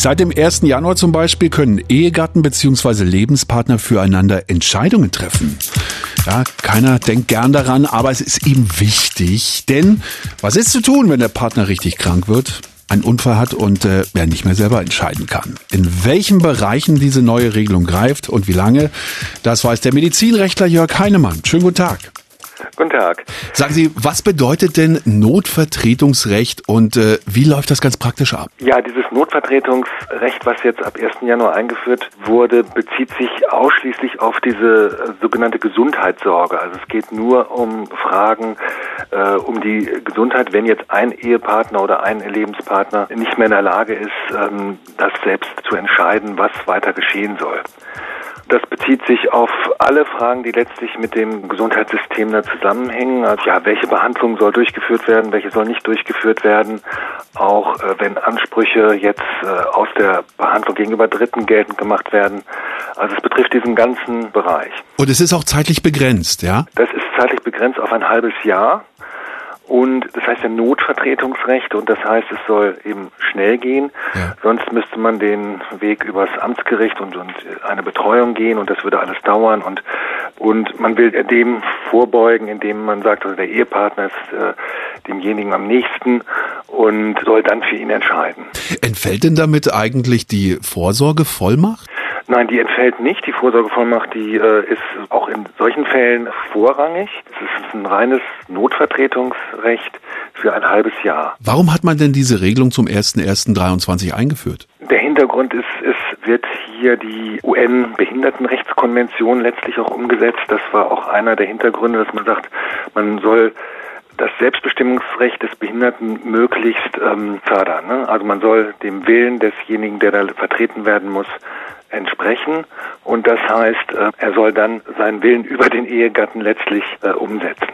Seit dem 1. Januar zum Beispiel können Ehegatten bzw. Lebenspartner füreinander Entscheidungen treffen. Ja, keiner denkt gern daran, aber es ist ihm wichtig. Denn was ist zu tun, wenn der Partner richtig krank wird? einen Unfall hat und äh, er nicht mehr selber entscheiden kann. In welchen Bereichen diese neue Regelung greift und wie lange, das weiß der Medizinrechtler Jörg Heinemann. Schönen guten Tag. Guten Tag. Sagen Sie, was bedeutet denn Notvertretungsrecht und äh, wie läuft das ganz praktisch ab? Ja, dieses Notvertretungsrecht, was jetzt ab 1. Januar eingeführt wurde, bezieht sich ausschließlich auf diese äh, sogenannte Gesundheitssorge. Also es geht nur um Fragen äh, um die Gesundheit, wenn jetzt ein Ehepartner oder ein Lebenspartner nicht mehr in der Lage ist, ähm, das selbst zu entscheiden, was weiter geschehen soll. Das bezieht sich auf alle Fragen, die letztlich mit dem Gesundheitssystem da zusammenhängen. Also ja, welche Behandlung soll durchgeführt werden, welche soll nicht durchgeführt werden. Auch äh, wenn Ansprüche jetzt äh, aus der Behandlung gegenüber Dritten geltend gemacht werden. Also es betrifft diesen ganzen Bereich. Und es ist auch zeitlich begrenzt, ja? Das ist zeitlich begrenzt auf ein halbes Jahr. Und das heißt ja Notvertretungsrecht und das heißt, es soll eben schnell gehen. Ja. Sonst müsste man den Weg übers Amtsgericht und, und eine Betreuung gehen und das würde alles dauern und und man will dem vorbeugen, indem man sagt, also der Ehepartner ist äh, demjenigen am nächsten und soll dann für ihn entscheiden. Entfällt denn damit eigentlich die Vorsorgevollmacht? Nein, die entfällt nicht. Die Vorsorgevollmacht, die äh, ist auch in solchen Fällen vorrangig. Es ist ein reines Notvertretungsrecht für ein halbes Jahr. Warum hat man denn diese Regelung zum 01.01.23 eingeführt? Der Hintergrund ist, es wird hier die UN-Behindertenrechtskonvention letztlich auch umgesetzt. Das war auch einer der Hintergründe, dass man sagt, man soll das Selbstbestimmungsrecht des Behinderten möglichst ähm, fördern. Ne? Also man soll dem Willen desjenigen, der da vertreten werden muss, entsprechen. Und das heißt, äh, er soll dann seinen Willen über den Ehegatten letztlich äh, umsetzen.